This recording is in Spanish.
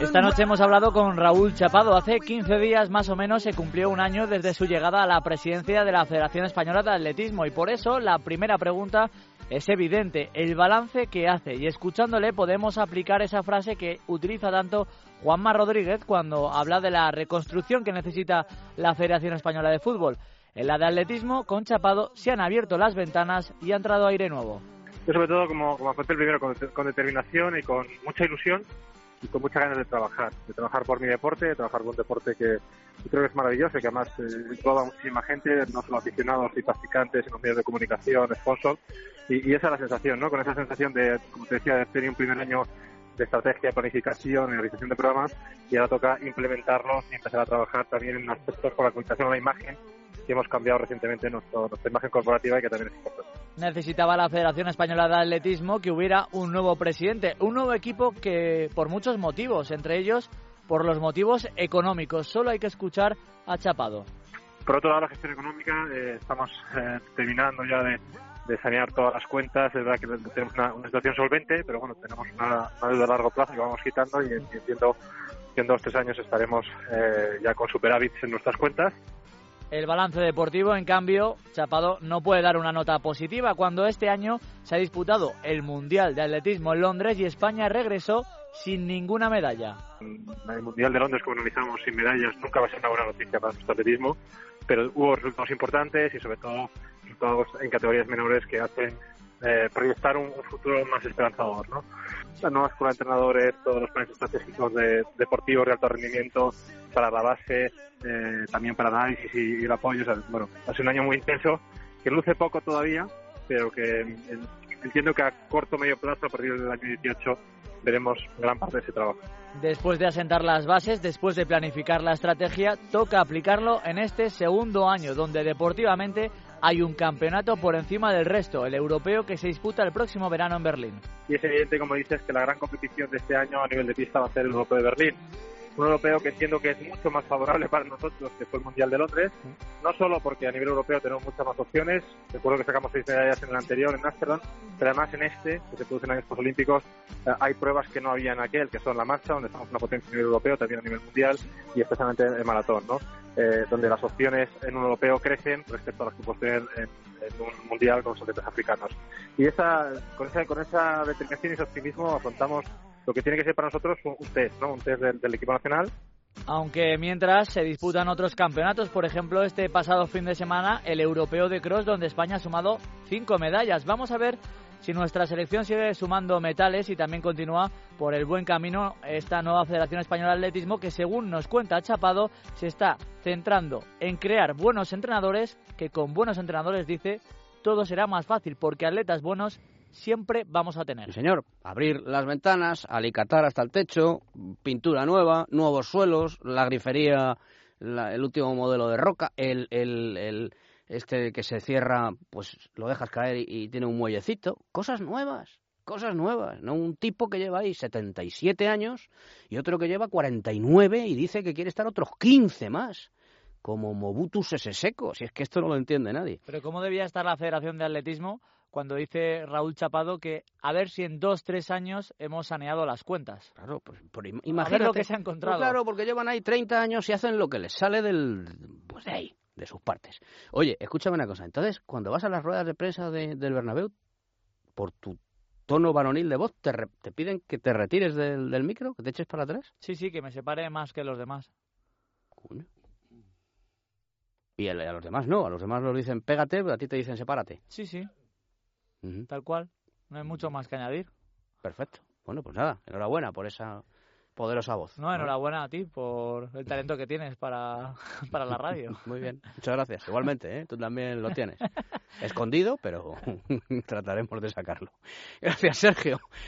Esta noche hemos hablado con Raúl Chapado. Hace 15 días más o menos se cumplió un año desde su llegada a la presidencia de la Federación Española de Atletismo y por eso la primera pregunta es evidente, el balance que hace y escuchándole podemos aplicar esa frase que utiliza tanto Juanma Rodríguez cuando habla de la reconstrucción que necesita la Federación Española de Fútbol. En la de atletismo, con Chapado, se han abierto las ventanas y ha entrado aire nuevo. Yo sobre todo, como, como el primero, con determinación y con mucha ilusión, con muchas ganas de trabajar, de trabajar por mi deporte, de trabajar por un deporte que creo que es maravilloso y que además eh, muchísima gente, no solo aficionados y practicantes, sino medios de comunicación, sponsors, y, esa es la sensación, ¿no? Con esa sensación de, como te decía, de tener un primer año de estrategia, planificación y realización de programas y ahora toca implementarlos y empezar a trabajar también en aspectos con la comunicación a la imagen que hemos cambiado recientemente nuestro, nuestra imagen corporativa y que también es importante. Necesitaba la Federación Española de Atletismo que hubiera un nuevo presidente, un nuevo equipo que por muchos motivos, entre ellos por los motivos económicos, solo hay que escuchar a Chapado. Por otro lado, la gestión económica, eh, estamos eh, terminando ya de, sanear todas las cuentas. Es verdad que tenemos una, situación solvente, pero bueno, tenemos una, deuda a largo plazo que vamos quitando y, entiendo que en dos o tres años estaremos eh, ya con superávits en nuestras cuentas el balance deportivo, en cambio, Chapado no puede dar una nota positiva cuando este año se ha disputado el Mundial de Atletismo en Londres y España regresó sin ninguna medalla. El Mundial de Londres que organizamos sin medallas nunca va a ser una buena noticia para nuestro atletismo, pero hubo resultados importantes y sobre todo resultados en categorías menores que hacen eh, proyectar un, futuro más esperanzador. ¿no? La nueva escuela de entrenadores, todos los planes estratégicos de, deportivos de alto rendimiento para la base, eh, también para análisis y, el apoyo. bueno, ha sido un año muy intenso que luce poco todavía, pero que entiendo que a corto o medio plazo, a partir del año 18, veremos gran parte de ese trabajo. Después de asentar las bases, después de planificar la estrategia, toca aplicarlo en este segundo año, donde deportivamente hay un campeonato por encima del resto, el europeo que se disputa el próximo verano en Berlín. Y es evidente, como dices, que la gran competición de este año a nivel de pista va a ser el europeo de Berlín un europeo que entiendo que es mucho más favorable para nosotros que fue el Mundial de Londres, no solo porque a nivel europeo tenemos muchas más opciones, recuerdo que sacamos seis medallas en el anterior, en Amsterdam, pero además en este, que se produce en años olímpicos, eh, hay pruebas que no había en aquel, que son la marcha, donde estamos una potencia a nivel europeo, también a nivel mundial, y especialmente el maratón, ¿no? Eh, donde las opciones en un europeo crecen respecto a las que puedes tener en, un mundial con los atletas africanos. Y esa, con, esa, con esa determinación y ese optimismo afrontamos lo que tiene que ser para nosotros un, test, ¿no? Un test del, equipo nacional aunque mientras se disputan otros campeonatos, por ejemplo, este pasado fin de semana el europeo de cross, donde España ha sumado cinco medallas. Vamos a ver si nuestra selección sigue sumando metales y también continúa por el buen camino esta nueva Federación Española de Atletismo que, según nos cuenta Chapado, se está centrando en crear buenos entrenadores, que con buenos entrenadores dice todo será más fácil porque atletas buenos siempre vamos a tener. señor, abrir las ventanas, alicatar hasta el techo, pintura nueva, nuevos suelos, la grifería, el último modelo de roca, el, el, este que se cierra, pues lo dejas caer y, tiene un muellecito, cosas nuevas cosas nuevas, ¿no? Un tipo que lleva ahí 77 años y otro que lleva 49 y dice que quiere estar otros 15 más, como Mobutu Sese Seco, si es que esto no lo entiende nadie. Pero ¿cómo debía estar la Federación de Atletismo cuando dice Raúl Chapado que a ver si en dos, tres años hemos saneado las cuentas. Claro, pues por, imagínate. lo que se ha encontrado. claro, porque llevan ahí 30 años y hacen lo que les sale del, pues de ahí, de sus partes. Oye, escúchame una cosa. Entonces, cuando vas a las ruedas de prensa del Bernabéu, por tu tono varonil de voz, ¿te, te piden que te retires del, del, micro, que te eches para atrás? Sí, sí, que me separe más que los demás. Y a los demás no, a los demás nos dicen pégate, pero a ti te dicen sepárate. Sí, sí tal cual. No hay mucho más que añadir. Perfecto. Bueno, pues nada, enhorabuena por esa poderosa voz. No, enhorabuena a ti por el talento que tienes para, para la radio. Muy bien, muchas gracias. Igualmente, ¿eh? tú también lo tienes. Escondido, pero trataremos de sacarlo. Gracias, Sergio.